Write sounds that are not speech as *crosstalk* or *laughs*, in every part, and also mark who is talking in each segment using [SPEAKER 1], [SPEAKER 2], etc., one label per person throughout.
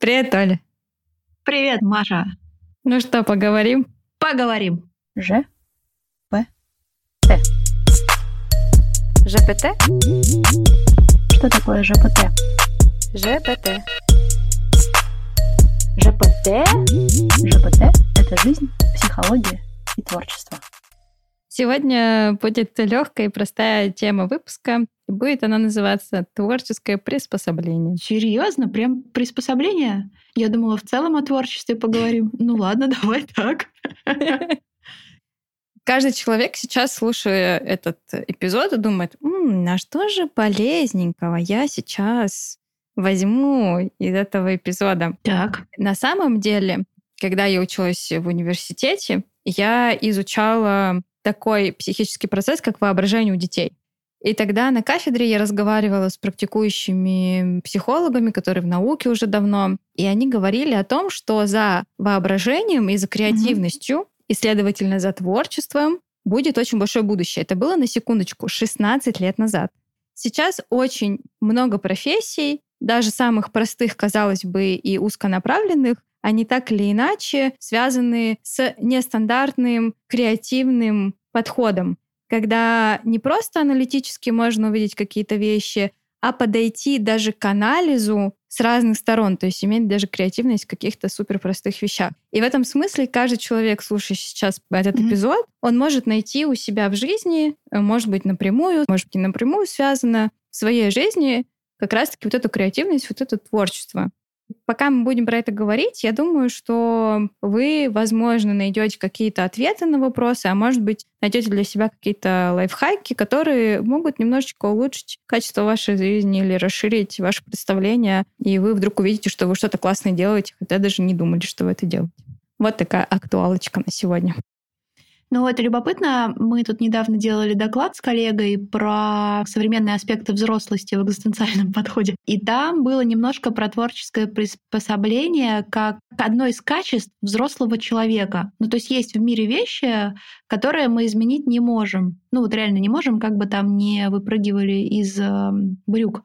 [SPEAKER 1] Привет, Оля.
[SPEAKER 2] Привет, Маша.
[SPEAKER 1] Ну что, поговорим?
[SPEAKER 2] Поговорим.
[SPEAKER 3] Ж. П. Т.
[SPEAKER 4] ЖПТ?
[SPEAKER 3] Что такое ЖПТ?
[SPEAKER 4] ЖПТ.
[SPEAKER 3] ЖПТ? ЖПТ — это жизнь, психология и творчество.
[SPEAKER 1] Сегодня будет легкая и простая тема выпуска. Будет она называться «Творческое приспособление».
[SPEAKER 2] Серьезно? Прям приспособление? Я думала, в целом о творчестве поговорим. *laughs* Ну ладно, давай так. *laughs*
[SPEAKER 1] Каждый человек сейчас, слушая этот эпизод, думает, М, а что же полезненького я сейчас возьму из этого эпизода?
[SPEAKER 2] Так.
[SPEAKER 1] На самом деле, когда я училась в университете, я изучала такой психический процесс, как воображение у детей. И тогда на кафедре я разговаривала с практикующими психологами, которые в науке уже давно, и они говорили о том, что за воображением и за креативностью, и, следовательно, за творчеством будет очень большое будущее. Это было, на секундочку, 16 лет назад. Сейчас очень много профессий, даже самых простых, казалось бы, и узконаправленных, они так или иначе связаны с нестандартным креативным подходом, когда не просто аналитически можно увидеть какие-то вещи, а подойти даже к анализу с разных сторон, то есть иметь даже креативность в каких-то суперпростых вещах. И в этом смысле каждый человек, слушающий сейчас этот
[SPEAKER 2] Мгм.
[SPEAKER 1] эпизод, он может найти у себя в жизни, э, может быть, напрямую, может быть, не напрямую связано в своей жизни как раз-таки вот эту креативность, вот это творчество. Пока мы будем про это говорить, я думаю, что вы, возможно, найдете какие-то ответы на вопросы, а может быть, найдете для себя какие-то лайфхаки, которые могут немножечко улучшить качество вашей жизни или расширить ваше представление, и вы вдруг увидите, что вы что-то классное делаете, хотя даже не думали, что вы это делаете. Вот такая актуалочка на сегодня.
[SPEAKER 2] Ну, это любопытно. Мы тут недавно делали доклад с коллегой про современные аспекты взрослости в экзистенциальном *laughs* подходе. И там было немножко про творческое приспособление как одно из качеств взрослого человека. Ну, то есть есть в мире вещи, которые мы изменить не можем. Ну, вот реально не можем, как бы там не выпрыгивали из э, брюк.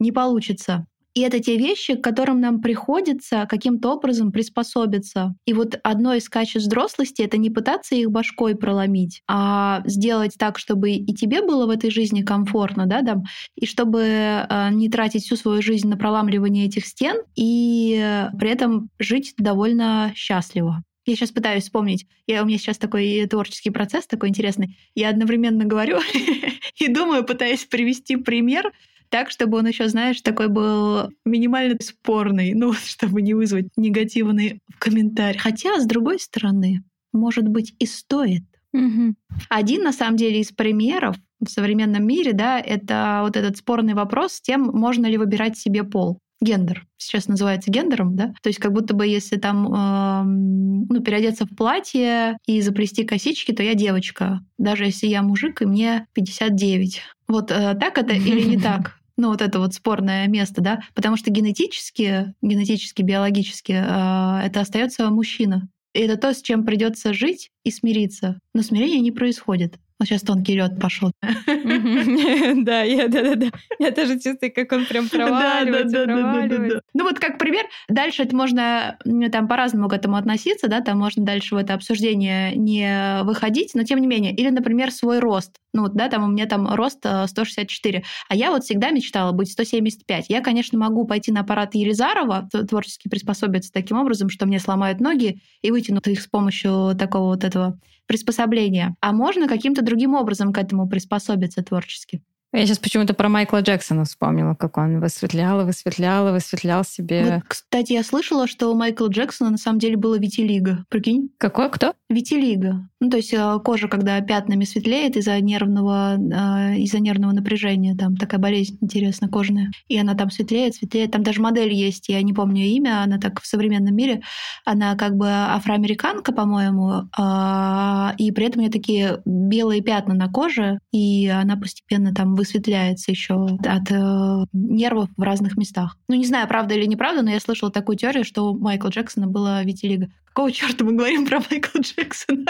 [SPEAKER 2] Не получится. И это те вещи, к которым нам приходится каким-то образом приспособиться. И вот одно из качеств взрослости — это не пытаться их башкой проломить, а сделать так, чтобы и тебе было в этой жизни комфортно, да, там, и чтобы э, не тратить всю свою жизнь на проламливание этих стен, и э, при этом жить довольно счастливо. Я сейчас пытаюсь вспомнить. Я, у меня сейчас такой творческий процесс такой интересный. Я одновременно говорю *laughs* и думаю, пытаясь привести пример, так, чтобы он еще, знаешь, такой был минимально спорный, *laughs* ну, чтобы не вызвать негативный комментарий. Хотя, с другой стороны, может быть, и стоит.
[SPEAKER 1] Мгм.
[SPEAKER 2] Один, на самом деле, из примеров в современном мире, да, это вот этот спорный вопрос с тем, можно ли выбирать себе пол. Гендер сейчас называется гендером, да? То есть как будто бы если там эм, ну, переодеться в платье и заплести косички, то я девочка, даже если я мужик и мне 59. Вот э, так это или не *laughs* так? Ну, вот это вот спорное место, да, потому что генетически, генетически, биологически э, это остается мужчина. И это то, с чем придется жить и смириться. Но смирение не происходит. Вот сейчас тонкий лед пошел. *laughs*
[SPEAKER 1] Да, я, да, да, да. Я тоже чувствую, как он прям *laughs* проваливается, проваливается.
[SPEAKER 2] Ну вот как пример, дальше это можно там по-разному к этому относиться, да, там можно дальше в это обсуждение не выходить, но тем не менее, или, например, свой рост. Ну да, там у меня там рост э, 164, а я вот всегда мечтала быть 175. Я, конечно, могу пойти на аппарат Елизарова, творчески приспособиться таким образом, что мне сломают ноги и вытянут их с помощью такого вот этого приспособления. А можно каким-то другим образом к этому приспособиться творчески.
[SPEAKER 1] Я сейчас почему-то про Майкла Джексона вспомнила, как он высветлял и высветлял и высветлял себе.
[SPEAKER 2] Вот, кстати, я слышала, что у Майкла Джексона на самом деле было витилиго. Прикинь?
[SPEAKER 1] Какой? Кто?
[SPEAKER 2] Витилиго. Ну, то есть э, кожа, когда пятнами светлеет из-за нервного, э, из-за нервного напряжения, там такая болезнь интересная, кожаная. И она там светлеет, светлеет. Там даже модель есть, я не помню её имя, она так в современном мире. Она как бы афроамериканка, по-моему, а, и при этом у нее такие белые пятна на коже, и она постепенно там высветляется еще от э, нервов в разных местах. Ну, не знаю, правда или неправда, но я слышала такую теорию, что у Майкла Джексона было витилиго. Какого черта мы говорим про Майкла Джексона?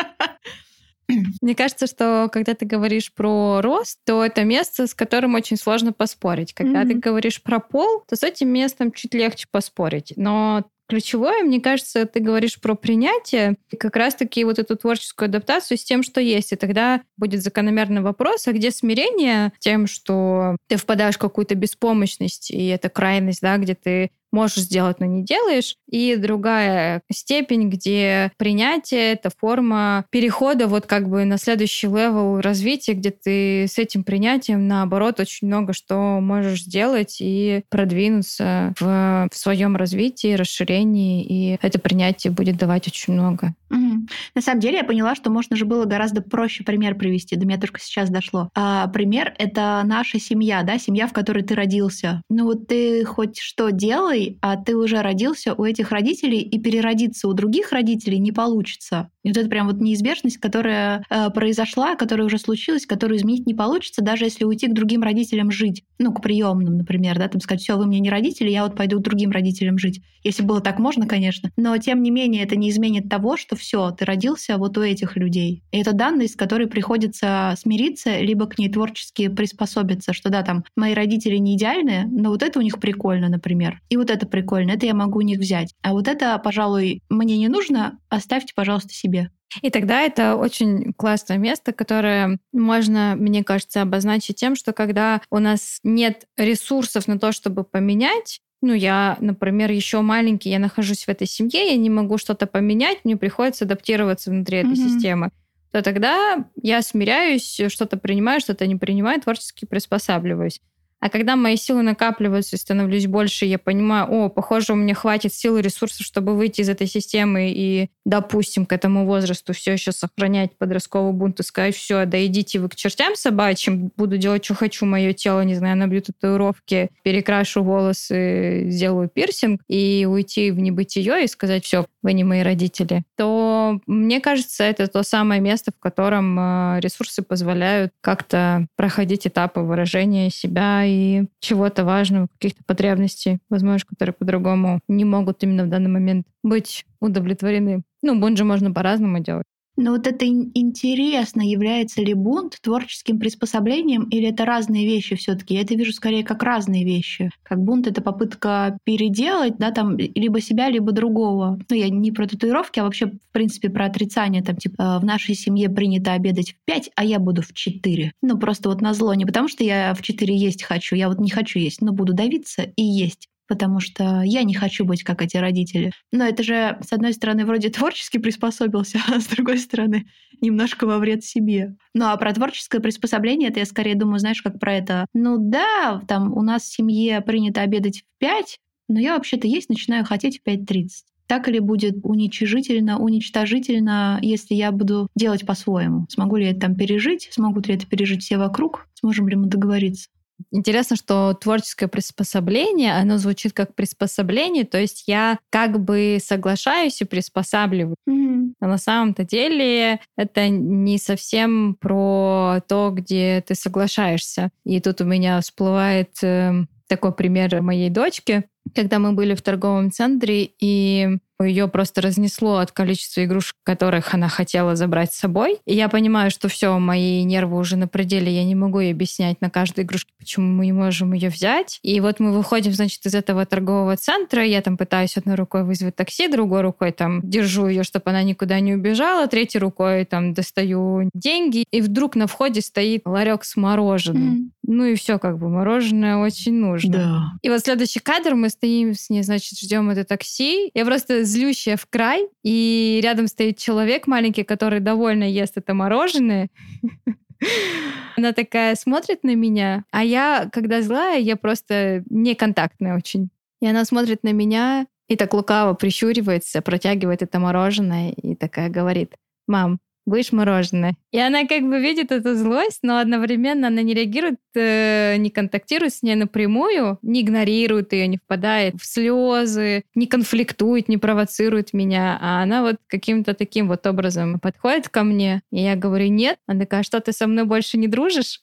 [SPEAKER 2] *clears throat*
[SPEAKER 1] Мне кажется, что когда ты говоришь про рост, то это место, с которым очень сложно поспорить. Когда mm-hmm. ты говоришь про пол, то с этим местом чуть легче поспорить. Но Ключевое, мне кажется, ты говоришь про принятие, и как раз-таки вот эту творческую адаптацию с тем, что есть. И тогда будет закономерный вопрос, а где смирение тем, что ты впадаешь в какую-то беспомощность, и это крайность, да, где ты можешь сделать, но не делаешь. И другая степень, где принятие — это форма перехода вот как бы на следующий level развития, где ты с этим принятием, наоборот, очень много что можешь сделать и продвинуться в, в своем развитии, расширении, и это принятие будет давать очень много.
[SPEAKER 2] Угу. На самом деле я поняла, что можно же было гораздо проще пример привести. До меня только сейчас дошло. А пример — это наша семья, да, семья, в которой ты родился. Ну вот ты хоть что делай, а ты уже родился у этих родителей, и переродиться у других родителей не получится. И вот это прям вот неизбежность, которая э, произошла, которая уже случилась, которую изменить не получится, даже если уйти к другим родителям жить. Ну, к приемным, например, да, там сказать, все, вы мне не родители, я вот пойду к другим родителям жить. Если было так можно, конечно. Но тем не менее, это не изменит того, что все, ты родился вот у этих людей. И это данность, с которой приходится смириться, либо к ней творчески приспособиться, что да, там, мои родители не идеальные, но вот это у них прикольно, например. И вот это прикольно, это я могу у них взять. А вот это, пожалуй, мне не нужно, оставьте, пожалуйста, себе.
[SPEAKER 1] И тогда это очень классное место, которое можно, мне кажется, обозначить тем, что когда у нас нет ресурсов на то, чтобы поменять, ну, я, например, еще маленький, я нахожусь в этой семье, я не могу что-то поменять, мне приходится адаптироваться внутри mm-hmm. этой системы то тогда я смиряюсь, что-то принимаю, что-то не принимаю, творчески приспосабливаюсь. А когда мои силы накапливаются и становлюсь больше, я понимаю, о, похоже, у меня хватит сил и ресурсов, чтобы выйти из этой системы и, допустим, к этому возрасту все еще сохранять подростковый бунт и сказать, все, да идите вы к чертям собачьим, буду делать, что хочу, мое тело, не знаю, набью татуировки, перекрашу волосы, сделаю пирсинг и уйти в небытие и сказать, все, вы не мои родители, то мне кажется, это то самое место, в котором э, ресурсы позволяют как-то проходить этапы выражения себя и чего-то важного, каких-то потребностей, возможно, которые по-другому не могут именно в данный момент быть удовлетворены. Ну, бунджи можно по-разному делать.
[SPEAKER 2] Но вот это интересно, является ли бунт творческим приспособлением или это разные вещи все таки Я это вижу скорее как разные вещи. Как бунт — это попытка переделать, да, там, либо себя, либо другого. Ну, я не про татуировки, а вообще, в принципе, про отрицание. Там, типа, в нашей семье принято обедать в 5, а я буду в 4. Ну, просто вот на зло. Не потому что я в 4 есть хочу, я вот не хочу есть, но буду давиться и есть потому что я не хочу быть как эти родители. Но это же, с одной стороны, вроде творчески приспособился, *laughs* а с другой стороны, немножко во вред себе. Ну а про творческое приспособление, это я скорее думаю, знаешь, как про это. Ну да, там у нас в семье принято обедать в 5, но я вообще-то есть начинаю хотеть в 5.30 так или будет уничижительно, уничтожительно, если я буду делать по-своему? Смогу ли я это там пережить? Смогут ли это пережить все вокруг? Сможем ли мы договориться?
[SPEAKER 1] Интересно, что творческое приспособление, оно звучит как приспособление, то есть я как бы соглашаюсь и приспосабливаю. Mm-hmm. А на самом-то деле это не совсем про то, где ты соглашаешься. И тут у меня всплывает э, такой пример моей дочки, когда мы были в торговом центре, и ее просто разнесло от количества игрушек, которых она хотела забрать с собой. И я понимаю, что все, мои нервы уже на пределе, я не могу ей объяснять на каждой игрушке, почему мы не можем ее взять. И вот мы выходим, значит, из этого торгового центра, я там пытаюсь одной рукой вызвать такси, другой рукой там держу ее, чтобы она никуда не убежала, третьей рукой там достаю деньги, и вдруг на входе стоит ларек с мороженым. Mm. Ну и все, как бы мороженое очень нужно.
[SPEAKER 2] Да.
[SPEAKER 1] И вот следующий кадр, мы стоим с ней, значит, ждем это такси. Я просто злющая в край, и рядом стоит человек маленький, который довольно ест это мороженое. *laughs* Она такая смотрит на меня, а я, когда злая, я просто неконтактная очень. И она смотрит на меня и так лукаво прищуривается, протягивает это мороженое и такая говорит, «Мам, будешь мороженое. И она как бы видит эту злость, но одновременно она не реагирует, э, не контактирует с ней напрямую, не игнорирует ее, не впадает в слезы, не конфликтует, не провоцирует меня, а она вот каким-то таким вот образом подходит ко мне, и я говорю, нет. Она такая, «А что ты со мной больше не дружишь?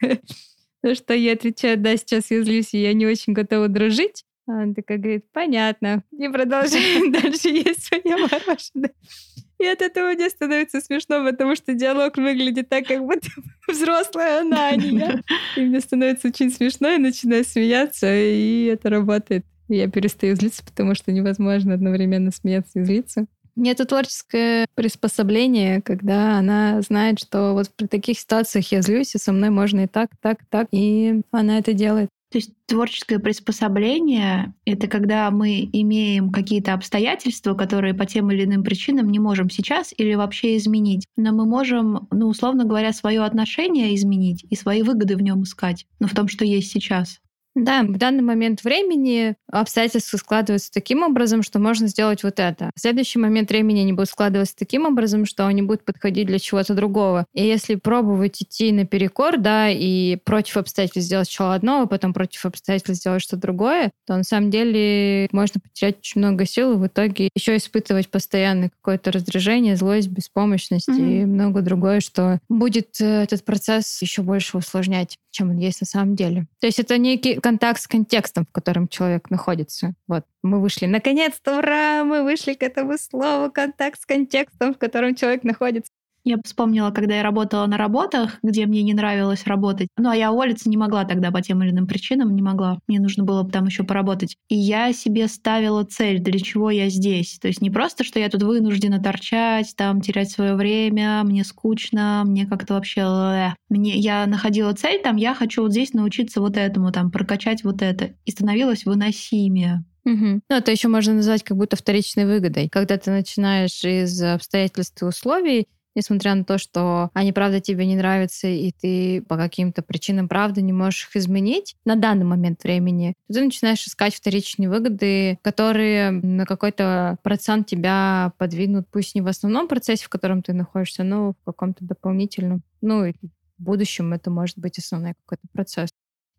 [SPEAKER 1] *laughs* Ну что я отвечаю, да, сейчас я злюсь, и я не очень готова дружить. Она такая говорит, понятно. И продолжаем *laughs* дальше есть свое мороженое. И от этого мне становится смешно, потому что диалог выглядит так, как будто *laughs* взрослая она, а не я. И мне становится очень смешно, и начинаю смеяться, и это работает. Я перестаю злиться, потому что невозможно одновременно смеяться и злиться. Это творческое приспособление, когда она знает, что вот при таких ситуациях я злюсь, и со мной можно и так, так, так, и она это делает.
[SPEAKER 2] То есть творческое приспособление — это когда мы имеем какие-то обстоятельства, которые по тем или иным причинам не можем сейчас или вообще изменить. Но мы можем, ну, условно говоря, свое отношение изменить и свои выгоды в нем искать, ну, в том, что есть сейчас.
[SPEAKER 1] Да, в данный момент времени обстоятельства складываются таким образом, что можно сделать вот это. В следующий момент времени они будут складываться таким образом, что они будут подходить для чего-то другого. И если пробовать идти наперекор, да, и против обстоятельств сделать сначала одно, а потом против обстоятельств сделать что-то другое, то на самом деле можно потерять очень много сил и в итоге еще испытывать постоянно какое-то раздражение, злость, беспомощность mm-hmm. и много другое, что будет э, этот процесс еще больше усложнять, чем он есть на самом деле. То есть это некий контакт с контекстом, в котором человек находится. Вот, мы вышли. Наконец-то, ура! Мы вышли к этому слову контакт с контекстом, в котором человек находится.
[SPEAKER 2] Я вспомнила, когда я работала на работах, где мне не нравилось работать. Ну, а я уволиться не могла тогда по тем или иным причинам, не могла. Мне нужно было там еще поработать. И я себе ставила цель, для чего я здесь. То есть не просто, что я тут вынуждена торчать, там, терять свое время, мне скучно, мне как-то вообще... Мне, я находила цель, там, я хочу вот здесь научиться вот этому, там, прокачать вот это. И становилась выносимее.
[SPEAKER 1] Угу. Ну, это еще можно назвать как будто вторичной выгодой. Когда ты начинаешь из обстоятельств и условий несмотря на то, что они, правда, тебе не нравятся, и ты по каким-то причинам, правда, не можешь их изменить на данный момент времени, ты начинаешь искать вторичные выгоды, которые на какой-то процент тебя подвинут, пусть не в основном процессе, в котором ты находишься, но в каком-то дополнительном. Ну, в будущем это может быть основной какой-то процесс.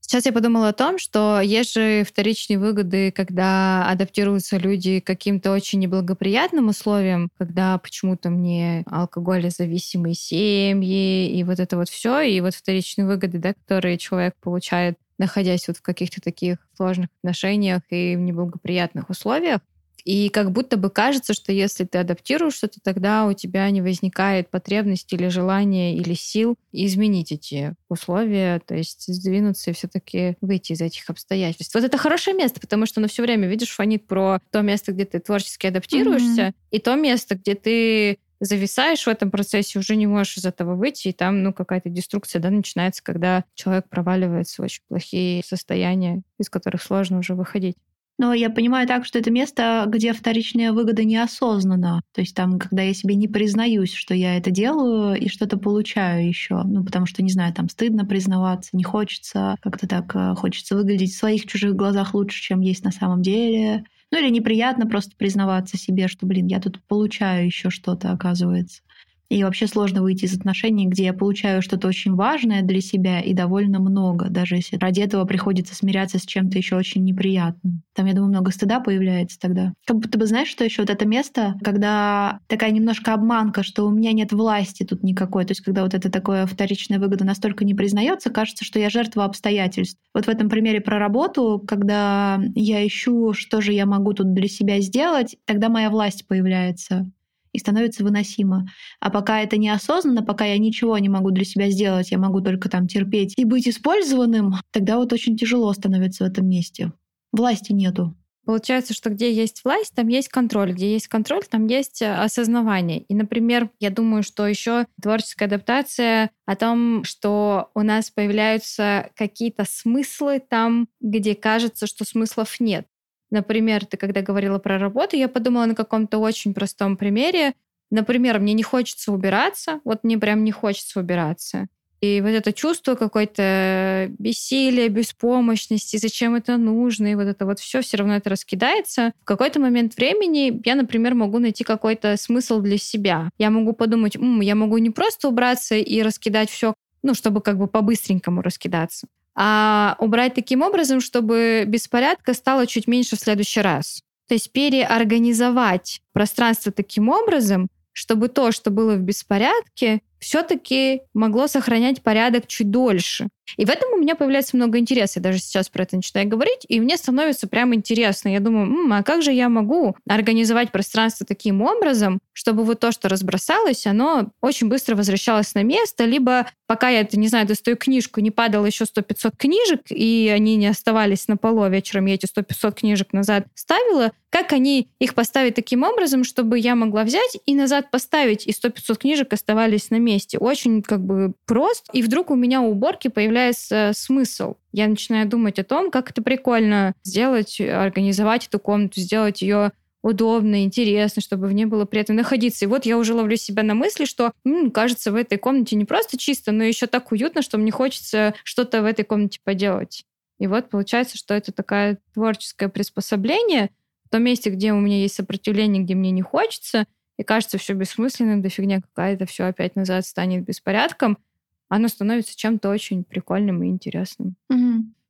[SPEAKER 1] Сейчас я подумала о том, что есть же вторичные выгоды, когда адаптируются люди к каким-то очень неблагоприятным условиям, когда почему-то мне алкоголезависимые семьи и вот это вот все, и вот вторичные выгоды, да, которые человек получает, находясь вот в каких-то таких сложных отношениях и в неблагоприятных условиях. И как будто бы кажется, что если ты адаптируешь что-то, тогда у тебя не возникает потребности или желания или сил изменить эти условия, то есть сдвинуться и все-таки выйти из этих обстоятельств. Вот это хорошее место, потому что оно все время, видишь, фонит про то место, где ты творчески адаптируешься, mm-hmm. и то место, где ты зависаешь в этом процессе, уже не можешь из этого выйти, и там, ну, какая-то деструкция, да, начинается, когда человек проваливается в очень плохие состояния, из которых сложно уже выходить.
[SPEAKER 2] Но я понимаю так, что это место, где вторичная выгода неосознанна. То есть там, когда я себе не признаюсь, что я это делаю и что-то получаю еще. Ну, потому что, не знаю, там стыдно признаваться, не хочется, как-то так э, хочется выглядеть в своих чужих глазах лучше, чем есть на самом деле. Ну или неприятно просто признаваться себе, что, блин, я тут получаю еще что-то, оказывается. И вообще сложно выйти из отношений, где я получаю что-то очень важное для себя и довольно много, даже если ради этого приходится смиряться с чем-то еще очень неприятным. Там, я думаю, много стыда появляется тогда. Как будто бы, знаешь, что еще вот это место, когда такая немножко обманка, что у меня нет власти тут никакой. То есть, когда вот это такое вторичная выгода настолько не признается, кажется, что я жертва обстоятельств. Вот в этом примере про работу, когда я ищу, что же я могу тут для себя сделать, тогда моя власть появляется и становится выносимо. А пока это неосознанно, пока я ничего не могу для себя сделать, я могу только там терпеть и быть использованным, тогда вот очень тяжело становится в этом месте. Власти нету.
[SPEAKER 1] Получается, что где есть власть, там есть контроль. Где есть контроль, там есть э, осознавание. И, например, я думаю, что еще творческая адаптация о том, что у нас появляются какие-то смыслы там, где кажется, что смыслов нет. Например, ты когда говорила про работу, я подумала на каком-то очень простом примере. Например, мне не хочется убираться, вот мне прям не хочется убираться. И вот это чувство какой-то бессилия, беспомощности, зачем это нужно, и вот это вот все все равно это раскидается. В какой-то момент времени я, например, могу найти какой-то смысл для себя. Я могу подумать, М, я могу не просто убраться и раскидать все, ну, чтобы как бы по-быстренькому раскидаться, а убрать таким образом, чтобы беспорядка стало чуть меньше в следующий раз. То есть переорганизовать пространство таким образом, чтобы то, что было в беспорядке, все-таки могло сохранять порядок чуть дольше. И в этом у меня появляется много интереса. Я даже сейчас про это начинаю говорить, и мне становится прям интересно. Я думаю, М, а как же я могу организовать пространство таким образом, чтобы вот то, что разбросалось, оно очень быстро возвращалось на место, либо пока я, это, не знаю, достаю книжку, не падало еще 100-500 книжек, и они не оставались на полу, а вечером я эти 100-500 книжек назад ставила, как они их поставить таким образом, чтобы я могла взять и назад поставить, и 100-500 книжек оставались на месте. Очень как бы прост. И вдруг у меня у уборки появляется смысл. Я начинаю думать о том, как это прикольно сделать, организовать эту комнату, сделать ее удобно, интересно, чтобы в ней было приятно находиться. И вот я уже ловлю себя на мысли, что, м, кажется, в этой комнате не просто чисто, но еще так уютно, что мне хочется что-то в этой комнате поделать. И вот получается, что это такое творческое приспособление в том месте, где у меня есть сопротивление, где мне не хочется, и кажется все бессмысленным, да фигня какая-то, все опять назад станет беспорядком, оно становится чем-то очень прикольным и интересным.
[SPEAKER 2] Мгм.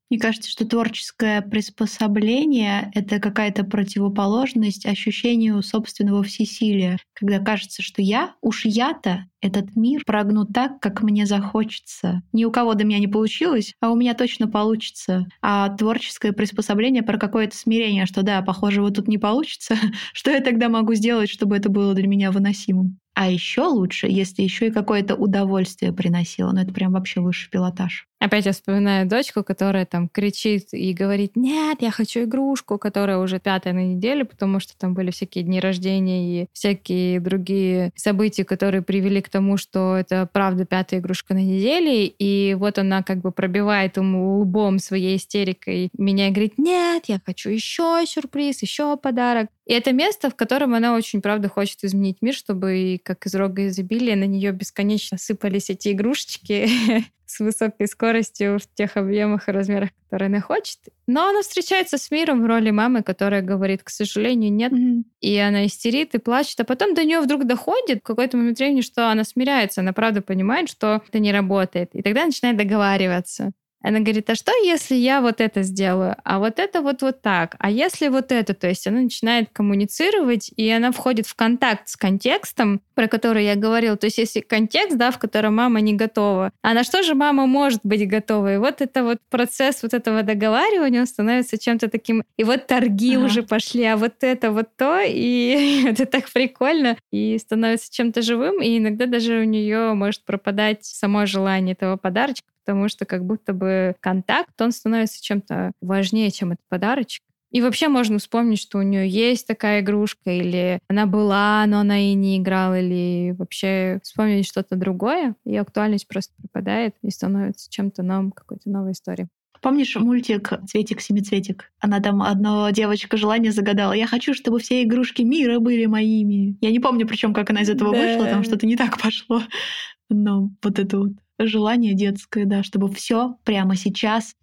[SPEAKER 2] Мне кажется, что творческое приспособление — это какая-то противоположность ощущению собственного всесилия, когда кажется, что я, уж я-то этот мир прогну так, как мне захочется. Ни у кого до меня не получилось, а у меня точно получится. А творческое приспособление про какое-то смирение, что да, похоже, вот тут не получится. *laughs* Что я тогда могу сделать, чтобы это было для меня выносимым? А еще лучше, если еще и какое-то удовольствие приносило. Ну, это прям вообще высший пилотаж.
[SPEAKER 1] Опять я вспоминаю дочку, которая там кричит и говорит, нет, я хочу игрушку, которая уже пятая на неделе, потому что там были всякие дни рождения и всякие другие события, которые привели к тому, что это правда пятая игрушка на неделе. И вот она как бы пробивает ему лбом своей истерикой меня и говорит, нет, я хочу еще сюрприз, еще подарок. И это место, в котором она очень, правда, хочет изменить мир, чтобы, как из рога изобилия, на нее бесконечно сыпались эти игрушечки *laughs* с высокой скоростью в тех объемах и размерах, которые она хочет. Но она встречается с миром в роли мамы, которая говорит, к сожалению, нет.
[SPEAKER 2] Мгм.
[SPEAKER 1] И она истерит и плачет. А потом до нее вдруг доходит в какой-то момент времени, что она смиряется. Она правда понимает, что это не работает. И тогда начинает договариваться. Она говорит, а что, если я вот это сделаю, а вот это вот вот так, а если вот это, то есть она начинает коммуницировать, и она входит в контакт с контекстом, про который я говорила. То есть если контекст, да, в котором мама не готова, а на что же мама может быть готова? И вот это вот процесс вот этого договаривания, он становится чем-то таким, и вот торги
[SPEAKER 2] Ага.
[SPEAKER 1] уже пошли, а вот это вот то, и *laughs* это так прикольно, и становится чем-то живым, и иногда даже у нее может пропадать само желание этого подарочка, потому что как будто бы контакт, он становится чем-то важнее, чем этот подарочек. И вообще можно вспомнить, что у нее есть такая игрушка, или она была, но она и не играла, или вообще вспомнить что-то другое, и актуальность просто пропадает и становится чем-то новым, какой-то новой историей.
[SPEAKER 2] Помнишь мультик «Цветик-семицветик»? Она там одно девочка желание загадала. Я хочу, чтобы все игрушки мира были моими. Я не помню, причем как она из этого
[SPEAKER 1] Да.
[SPEAKER 2] вышла, там что-то не так пошло. Но вот это вот желание детское, да, чтобы все прямо сейчас.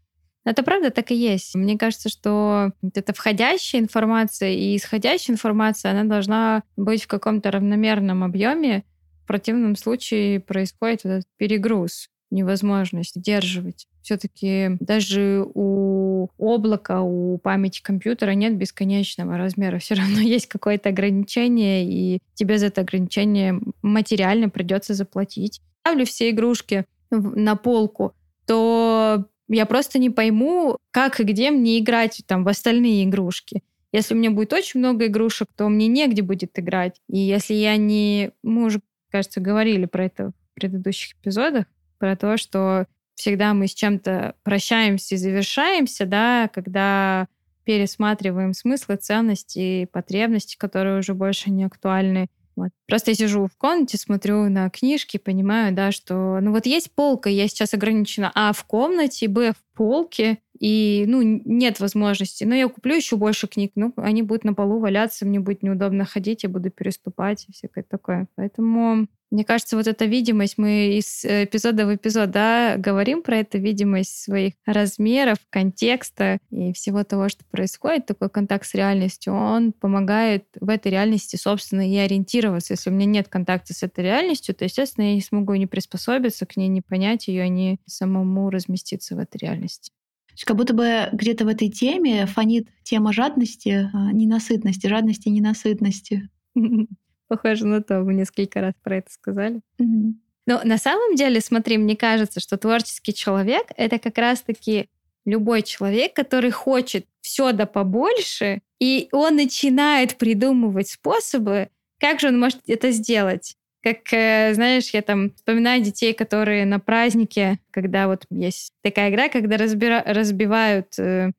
[SPEAKER 1] Это правда так и есть. Мне кажется, что эта входящая информация и исходящая информация, она должна быть в каком-то равномерном объеме. В противном случае происходит вот этот перегруз, невозможность сдерживать. Все-таки даже у облака, у памяти компьютера нет бесконечного размера. *laughs* Все равно есть какое-то ограничение, и тебе за это ограничение материально придется заплатить. Ставлю все игрушки на полку, то я просто не пойму, как и где мне играть там в остальные игрушки. Если у меня будет очень много игрушек, то мне негде будет играть. И если я не... Мы уже, кажется, говорили про это в предыдущих эпизодах, про то, что всегда мы с чем-то прощаемся и завершаемся, да, когда пересматриваем смыслы, ценности, потребности, которые уже больше не актуальны. Вот. Просто я сижу в комнате, смотрю на книжки, понимаю, да, что ну вот есть полка, я сейчас ограничена А в комнате, Б в полке, и ну нет возможности. Но я куплю еще больше книг, ну они будут на полу валяться, мне будет неудобно ходить, я буду переступать и всякое такое. Поэтому мне кажется, вот эта видимость, мы из эпизода в эпизод, да, говорим про эту видимость своих размеров, контекста и всего того, что происходит, такой контакт с реальностью, он помогает в этой реальности, собственно, и ориентироваться. Если у меня нет контакта с этой реальностью, то, естественно, я не смогу не приспособиться к ней, не понять ее, не самому разместиться в этой реальности.
[SPEAKER 2] Есть как будто бы где-то в этой теме фонит тема жадности, а, ненасытности, жадности и ненасытности. *laughs*
[SPEAKER 1] Похоже на то, вы несколько раз про это сказали. Но на самом деле, смотри, мне кажется, что творческий человек — это как раз-таки любой человек, который хочет все да побольше, и он начинает придумывать способы, как же он может это сделать. Как, э, знаешь, я там вспоминаю детей, которые на празднике, когда вот есть такая игра, когда разбира- разбивают э,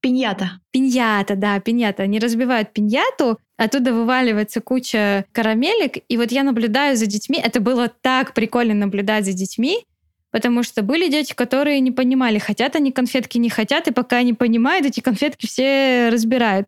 [SPEAKER 2] Пиньята.
[SPEAKER 1] Пиньята, да, пиньята. Они разбивают пиньяту, оттуда вываливается куча карамелек, и вот я наблюдаю за детьми. Это было так прикольно наблюдать за детьми, потому что были дети, которые не понимали, хотят они конфетки, не хотят, и пока они понимают, эти конфетки все разбирают.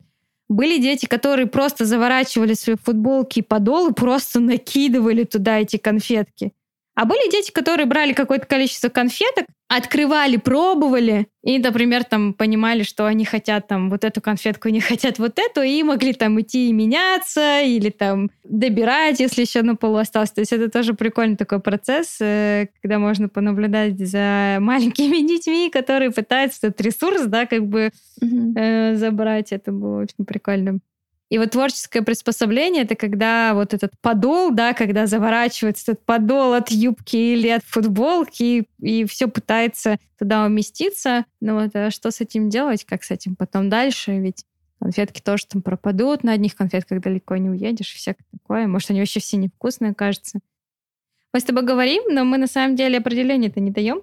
[SPEAKER 1] Были дети, которые просто заворачивали свои футболки и подол и *laughs* просто накидывали туда эти конфетки. А были дети, которые брали какое-то количество конфеток, открывали, пробовали, и, например, там понимали, что они хотят там вот эту конфетку, не хотят вот эту, и могли там идти и меняться, или там добирать, если еще на полу осталось. То есть это тоже прикольный такой процесс, э, когда можно понаблюдать за маленькими *laughs* детьми, которые пытаются этот ресурс, да, как бы
[SPEAKER 2] Мгм.
[SPEAKER 1] э, забрать. Это было очень прикольно. И вот творческое приспособление — это когда вот этот подол, да, когда заворачивается этот подол от юбки или от футболки, и, все пытается туда уместиться. Ну вот, а что с этим делать, как с этим потом дальше? Ведь конфетки тоже там пропадут, на одних конфетках далеко не уедешь, всякое такое. Может, они вообще все невкусные, кажется. Мы с тобой говорим, но мы на самом деле определение-то не даем.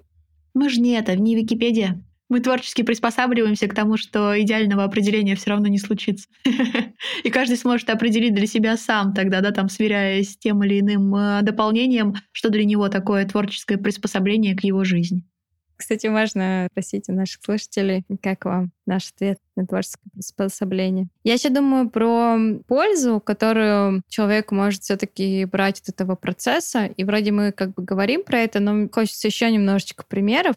[SPEAKER 2] Мы же не это, не Википедия. Мы творчески приспосабливаемся к тому, что идеального определения все равно не случится. *laughs* И каждый сможет определить для себя сам тогда, да, там, сверяясь с тем или иным э, дополнением, что для него такое творческое приспособление к его жизни.
[SPEAKER 1] Кстати, важно спросить у наших слушателей, как вам наш ответ на творческое приспособление. Я еще думаю про пользу, которую человек может все-таки брать от этого процесса. И вроде мы как бы говорим про это, но хочется еще немножечко примеров,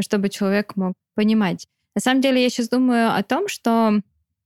[SPEAKER 1] чтобы человек мог понимать. На самом деле я сейчас думаю о том, что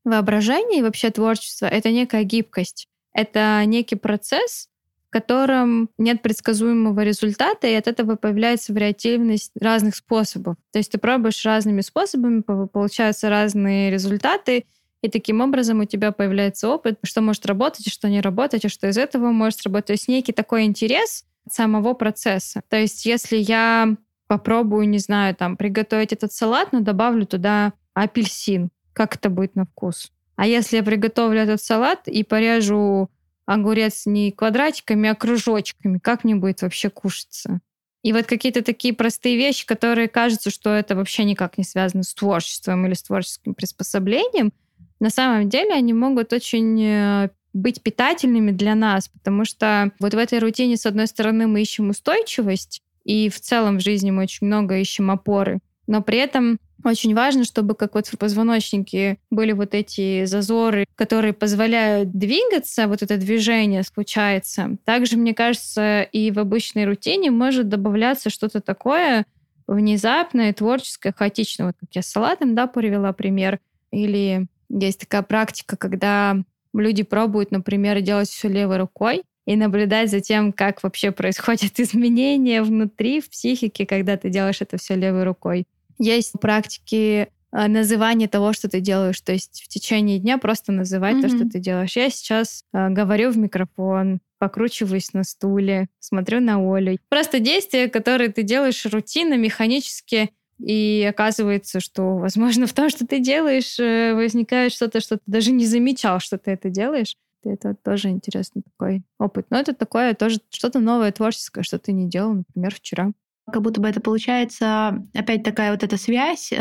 [SPEAKER 1] воображение и вообще творчество — это некая гибкость. Это некий процесс, в котором нет предсказуемого результата, и от этого появляется вариативность разных способов. То есть ты пробуешь разными способами, получаются разные результаты, и таким образом у тебя появляется опыт, что может работать, что не работать, и что из этого может работать. То есть некий такой интерес самого процесса. То есть если я попробую, не знаю, там, приготовить этот салат, но добавлю туда апельсин. Как это будет на вкус? А если я приготовлю этот салат и порежу огурец не квадратиками, а кружочками, как мне будет вообще кушаться? И вот какие-то такие простые вещи, которые кажутся, что это вообще никак не связано с творчеством или с творческим приспособлением, на самом деле они могут очень э, быть питательными для нас, потому что вот в этой рутине, с одной стороны, мы ищем устойчивость, и в целом в жизни мы очень много ищем опоры. Но при этом очень важно, чтобы как вот в позвоночнике были вот эти зазоры, которые позволяют двигаться, вот это движение случается. Также, мне кажется, и в обычной рутине может добавляться что-то такое внезапное, творческое, хаотичное. Вот как я с салатом, да, привела пример. Или есть такая практика, когда люди пробуют, например, делать все левой рукой, и наблюдать за тем, как вообще происходят *laughs* изменения внутри, в психике, когда ты делаешь это все левой рукой. Есть практики э, называния того, что ты делаешь. То есть в течение дня просто называть то, что ты делаешь. Я сейчас э, говорю в микрофон, покручиваюсь на стуле, смотрю на Олю. Просто действия, которые ты делаешь рутинно, механически, и оказывается, что, возможно, в том, что ты делаешь, э, возникает что-то, что ты даже не замечал, что ты это делаешь. И Это тоже интересный такой опыт. Но это такое тоже что-то новое, творческое, что ты не делал, например, вчера.
[SPEAKER 2] Как будто бы это получается опять такая вот эта связь, э,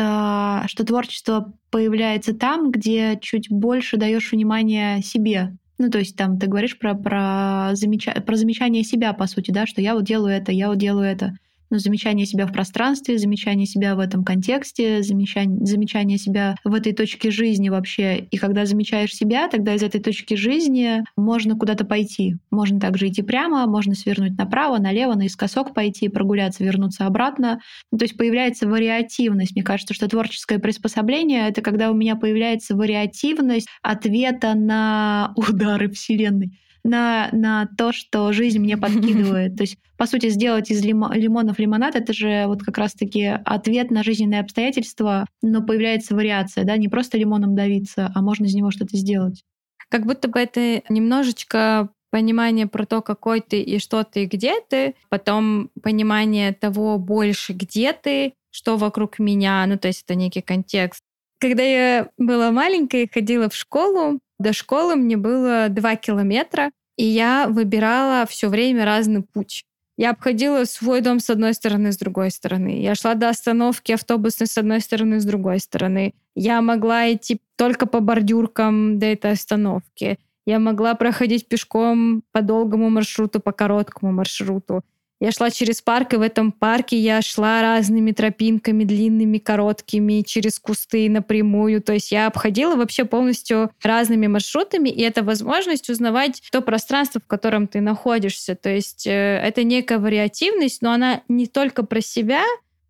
[SPEAKER 2] что творчество появляется там, где чуть больше даешь внимания себе. Ну, то есть там ты говоришь про, про, замеча... про замечание себя, по сути, да, что я вот делаю это, я вот делаю это. Ну, замечание себя в пространстве, замечание себя в этом контексте, замечание, замечание себя в этой точке жизни вообще. И когда замечаешь себя, тогда из этой точки жизни можно куда-то пойти. Можно также идти прямо, можно свернуть направо, налево, наискосок пойти, прогуляться, вернуться обратно. Ну, то есть появляется вариативность. Мне кажется, что творческое приспособление — это когда у меня появляется вариативность ответа на *laughs* удары Вселенной на, на то, что жизнь мне подкидывает. *laughs* То есть, по сути, сделать из лимо- лимонов лимонад — это же вот как раз-таки ответ на жизненные обстоятельства, но появляется вариация, да, не просто лимоном давиться, а можно из него что-то сделать.
[SPEAKER 1] Как будто бы это немножечко понимание про то, какой ты и что ты, и где ты, потом понимание того больше, где ты, что вокруг меня, ну то есть это некий контекст. Когда я была маленькая и ходила в школу, до школы мне было два километра, и я выбирала все время разный путь. Я обходила свой дом с одной стороны, с другой стороны. Я шла до остановки автобусной с одной стороны, с другой стороны. Я могла идти только по бордюркам до этой остановки. Я могла проходить пешком по долгому маршруту, по короткому маршруту. Я шла через парк, и в этом парке я шла разными тропинками, длинными, короткими, через кусты напрямую. То есть я обходила вообще полностью разными маршрутами, и это возможность узнавать то пространство, в котором ты находишься. То есть э, это некая вариативность, но она не только про себя,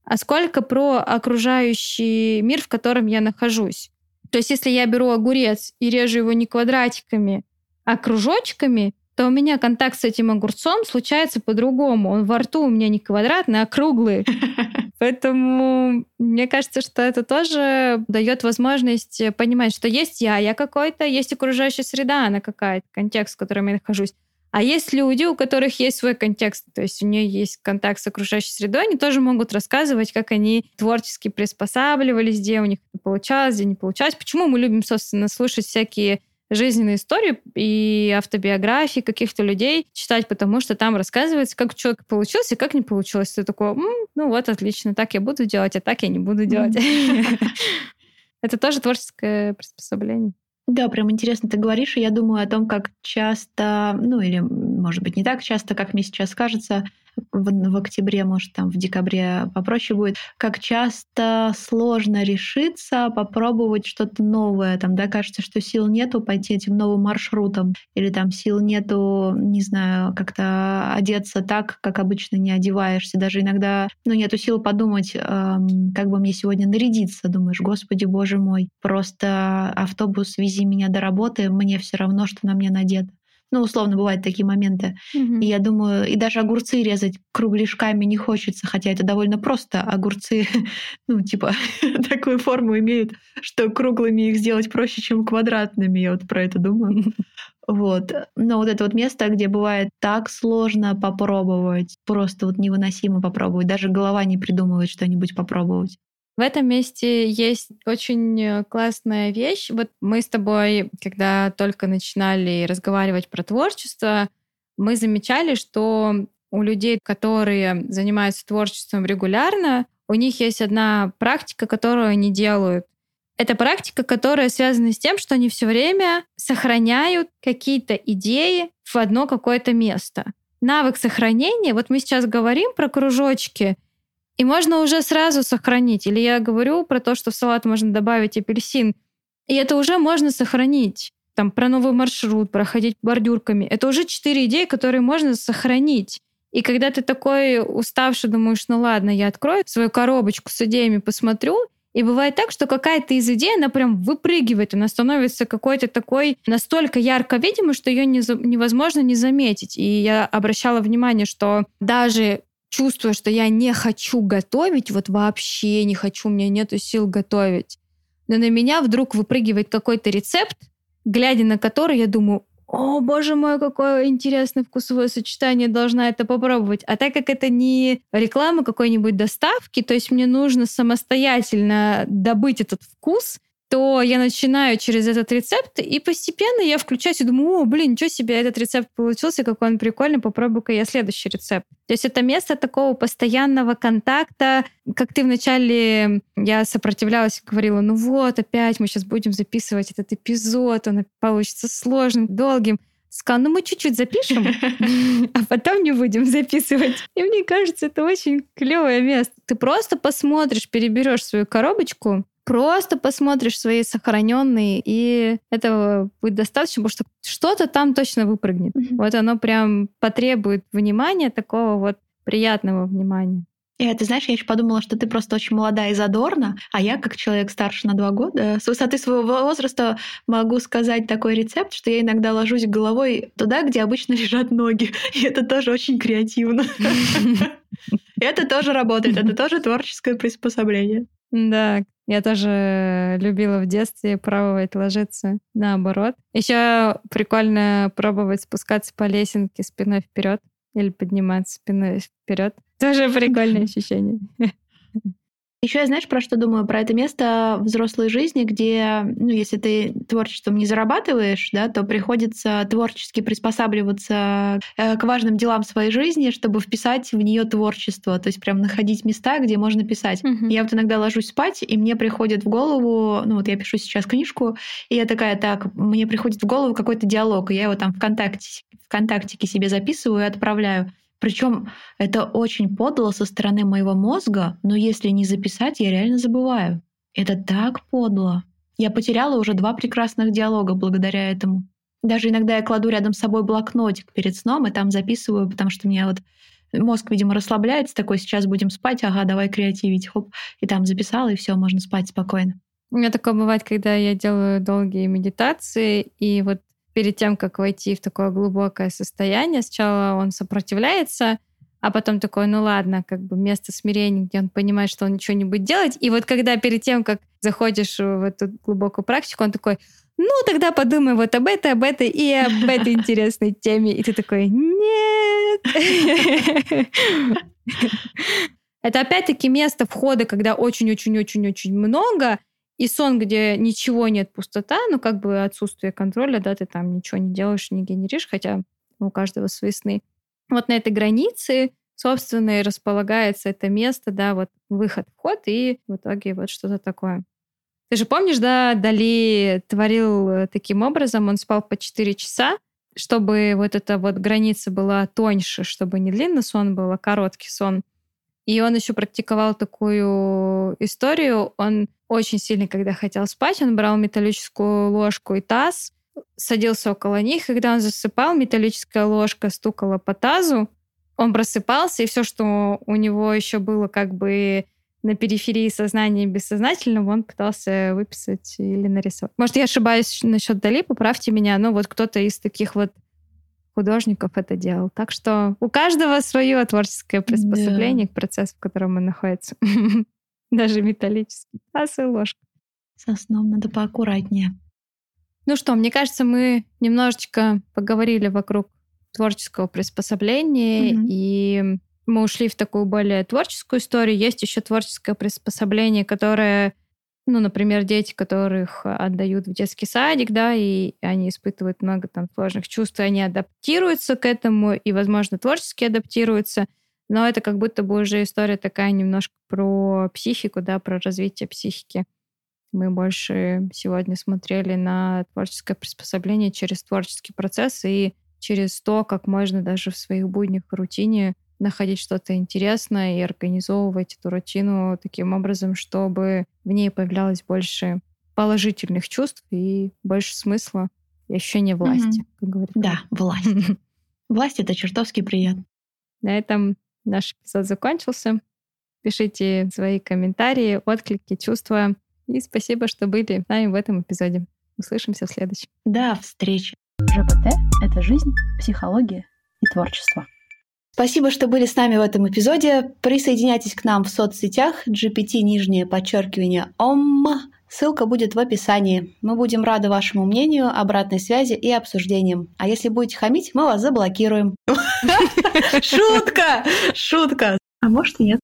[SPEAKER 1] а сколько про окружающий мир, в котором я нахожусь. То есть если я беру огурец и режу его не квадратиками, а кружочками, то у меня контакт с этим огурцом случается по-другому. Он во рту у меня не квадратный, а круглый. *laughs* Поэтому мне кажется, что это тоже дает возможность понимать, что есть я, я какой-то, есть окружающая среда, она какая-то, контекст, в котором я нахожусь. А есть люди, у которых есть свой контекст, то есть у нее есть контакт с окружающей средой, они тоже могут рассказывать, как они творчески приспосабливались, где у них это получалось, где не получалось. Почему мы любим, собственно, слушать всякие жизненные истории и автобиографии каких-то людей читать, потому что там рассказывается, как человек получился и как не получилось. Ты такой, ну вот, отлично, так я буду делать, а так я не буду делать. *laughs* Это тоже творческое приспособление.
[SPEAKER 2] Да, прям интересно ты говоришь, и я думаю о том, как часто, ну или, может быть, не так часто, как мне сейчас кажется, в, в октябре, может, там в декабре попроще будет, как часто сложно решиться, попробовать что-то новое. Там, да, кажется, что сил нету пойти этим новым маршрутом, или там сил нету, не знаю, как-то одеться так, как обычно не одеваешься. Даже иногда, ну, нету сил подумать, эм, как бы мне сегодня нарядиться. Думаешь, господи, боже мой, просто автобус, вези меня до работы, мне все равно, что на мне надето. Ну, условно, бывают такие моменты. Mm-hmm. И я думаю, и даже огурцы резать кругляшками не хочется, хотя это довольно просто. Огурцы, *laughs* ну, типа, *laughs* такую форму имеют, что круглыми их сделать проще, чем квадратными. Я вот про это думаю. *laughs* Вот. Но вот это вот место, где бывает так сложно попробовать, просто вот невыносимо попробовать. Даже голова не придумывает что-нибудь попробовать.
[SPEAKER 1] В этом месте есть очень э, классная вещь. Вот мы с тобой, когда только начинали разговаривать про творчество, мы замечали, что у людей, которые занимаются творчеством регулярно, у них есть одна практика, которую они делают. Это практика, которая связана с тем, что они все время сохраняют какие-то идеи в одно какое-то место. Навык сохранения, вот мы сейчас говорим про кружочки, и можно уже сразу сохранить. Или я говорю про то, что в салат можно добавить апельсин. И это уже можно сохранить. Там про новый маршрут, проходить бордюрками. Это уже четыре идеи, которые можно сохранить. И когда ты такой уставший, думаешь, ну ладно, я открою свою коробочку с идеями, посмотрю, и бывает так, что какая-то из идей, она прям выпрыгивает, она становится какой-то такой настолько ярко видимой, что ее невозможно не заметить. И я обращала внимание, что даже чувствую, что я не хочу готовить, вот вообще не хочу, у меня нету сил готовить. Но на меня вдруг выпрыгивает какой-то рецепт, глядя на который я думаю, о, боже мой, какое интересное вкусовое сочетание, должна это попробовать. А так как это не реклама какой-нибудь доставки, то есть мне нужно самостоятельно добыть этот вкус, то я начинаю через этот рецепт, и постепенно я включаюсь и думаю, о, блин, ничего себе, этот рецепт получился, какой он прикольный, попробую-ка я следующий рецепт. То есть это место такого постоянного контакта, как ты вначале, я сопротивлялась и говорила, ну вот, опять мы сейчас будем записывать этот эпизод, он получится сложным, долгим. Сказала, ну мы чуть-чуть запишем, *laughs* а потом не будем записывать. И мне кажется, это очень клевое место. Ты просто посмотришь, переберешь свою коробочку, Просто посмотришь свои сохраненные, и этого будет достаточно, потому что что-то там точно выпрыгнет. Mm-hmm. Вот оно прям потребует внимания, такого вот приятного внимания.
[SPEAKER 2] И ты знаешь, я еще подумала, что ты просто очень молодая и задорна, а я, как человек старше на два года, с высоты своего возраста могу сказать такой рецепт, что я иногда ложусь головой туда, где обычно *laughs* лежат ноги. И это тоже очень креативно. *laughs* Это тоже работает, это *laughs* тоже творческое приспособление.
[SPEAKER 1] Да, Я тоже любила в детстве пробовать ложиться наоборот. Еще прикольно пробовать спускаться по лесенке спиной вперед или подниматься спиной вперед. Тоже *laughs* прикольное ощущение. *laughs*
[SPEAKER 2] Еще я, знаешь, про что думаю? Про это место взрослой жизни, где, ну, если ты творчеством не зарабатываешь, да, то приходится творчески приспосабливаться э, к важным делам своей жизни, чтобы вписать в нее творчество. То есть прям находить места, где можно писать. Mm-hmm. Я вот иногда ложусь спать, и мне приходит в голову, ну вот я пишу сейчас книжку, и я такая, так, мне приходит в голову какой-то диалог, и я его там ВКонтакте, ВКонтактике себе записываю и отправляю. Причем это очень подло со стороны моего мозга, но если не записать, я реально забываю. Это так подло. Я потеряла уже два прекрасных диалога благодаря этому. Даже иногда я кладу рядом с собой блокнотик перед сном и там записываю, потому что меня вот мозг, видимо, расслабляется, такой, сейчас будем спать, ага, давай креативить, хоп, и там записала, и все, можно спать спокойно.
[SPEAKER 1] У меня такое бывает, когда я делаю долгие медитации, и вот перед тем, как войти в такое глубокое состояние, сначала он сопротивляется, а потом такой, ну ладно, как бы место смирения, где он понимает, что он ничего не будет делать. И вот когда перед тем, как заходишь в эту глубокую практику, он такой, ну тогда подумай вот об этой, об этой и об этой интересной теме. И ты такой, нет. *laughs* Это опять-таки место входа, когда очень-очень-очень-очень много, и сон, где ничего нет, пустота, ну, как бы отсутствие контроля, да, ты там ничего не делаешь, не генеришь, хотя у каждого свои сны. Вот на этой границе, собственно, и располагается это место, да, вот выход, вход, и в итоге вот что-то такое. Ты же помнишь, да, Дали творил э, таким образом, он спал по 4 часа, чтобы вот эта вот граница была тоньше, чтобы не длинный сон был, а короткий сон. И он еще практиковал такую историю. Он очень сильно, когда хотел спать, он брал металлическую ложку и таз, садился около них. Когда он засыпал, металлическая ложка стукала по тазу. Он просыпался, и все, что у него еще было как бы на периферии сознания бессознательного, он пытался выписать или нарисовать. Может, я ошибаюсь насчет Дали, поправьте меня, но вот кто-то из таких вот художников это делал. Так что у каждого свое творческое приспособление да. к процессу, в котором он находится. *laughs* Даже металлический таз и ложка.
[SPEAKER 2] Со сном надо поаккуратнее.
[SPEAKER 1] Ну что, мне кажется, мы немножечко поговорили вокруг творческого приспособления, mm-hmm. и мы ушли в такую более творческую историю. Есть еще творческое приспособление, которое ну, например, дети, которых отдают в детский садик, да, и они испытывают много там сложных чувств, и они адаптируются к этому, и, возможно, творчески адаптируются, но это как будто бы уже история такая немножко про психику, да, про развитие психики. Мы больше сегодня смотрели на творческое приспособление через творческий процесс и через то, как можно даже в своих буднях, в рутине находить что-то интересное и организовывать эту рутину таким образом, чтобы в ней появлялось больше положительных чувств и больше смысла и ощущения власти, mm-hmm. как говорится.
[SPEAKER 2] Да, власть. *laughs* Власть — это чертовски приятно.
[SPEAKER 1] На этом наш эпизод закончился. Пишите свои комментарии, отклики, чувства. И спасибо, что были с нами в этом эпизоде. Услышимся в следующем.
[SPEAKER 2] До встречи.
[SPEAKER 3] ЖПТ — это жизнь, психология и творчество.
[SPEAKER 2] Спасибо, что были с нами в этом эпизоде. Присоединяйтесь к нам в соцсетях GPT нижнее подчеркивание ОМ. Ссылка будет в описании. Мы будем рады вашему мнению, обратной связи и обсуждениям. А если будете хамить, мы вас заблокируем. *laughs* Шутка! Шутка!
[SPEAKER 3] А может нет.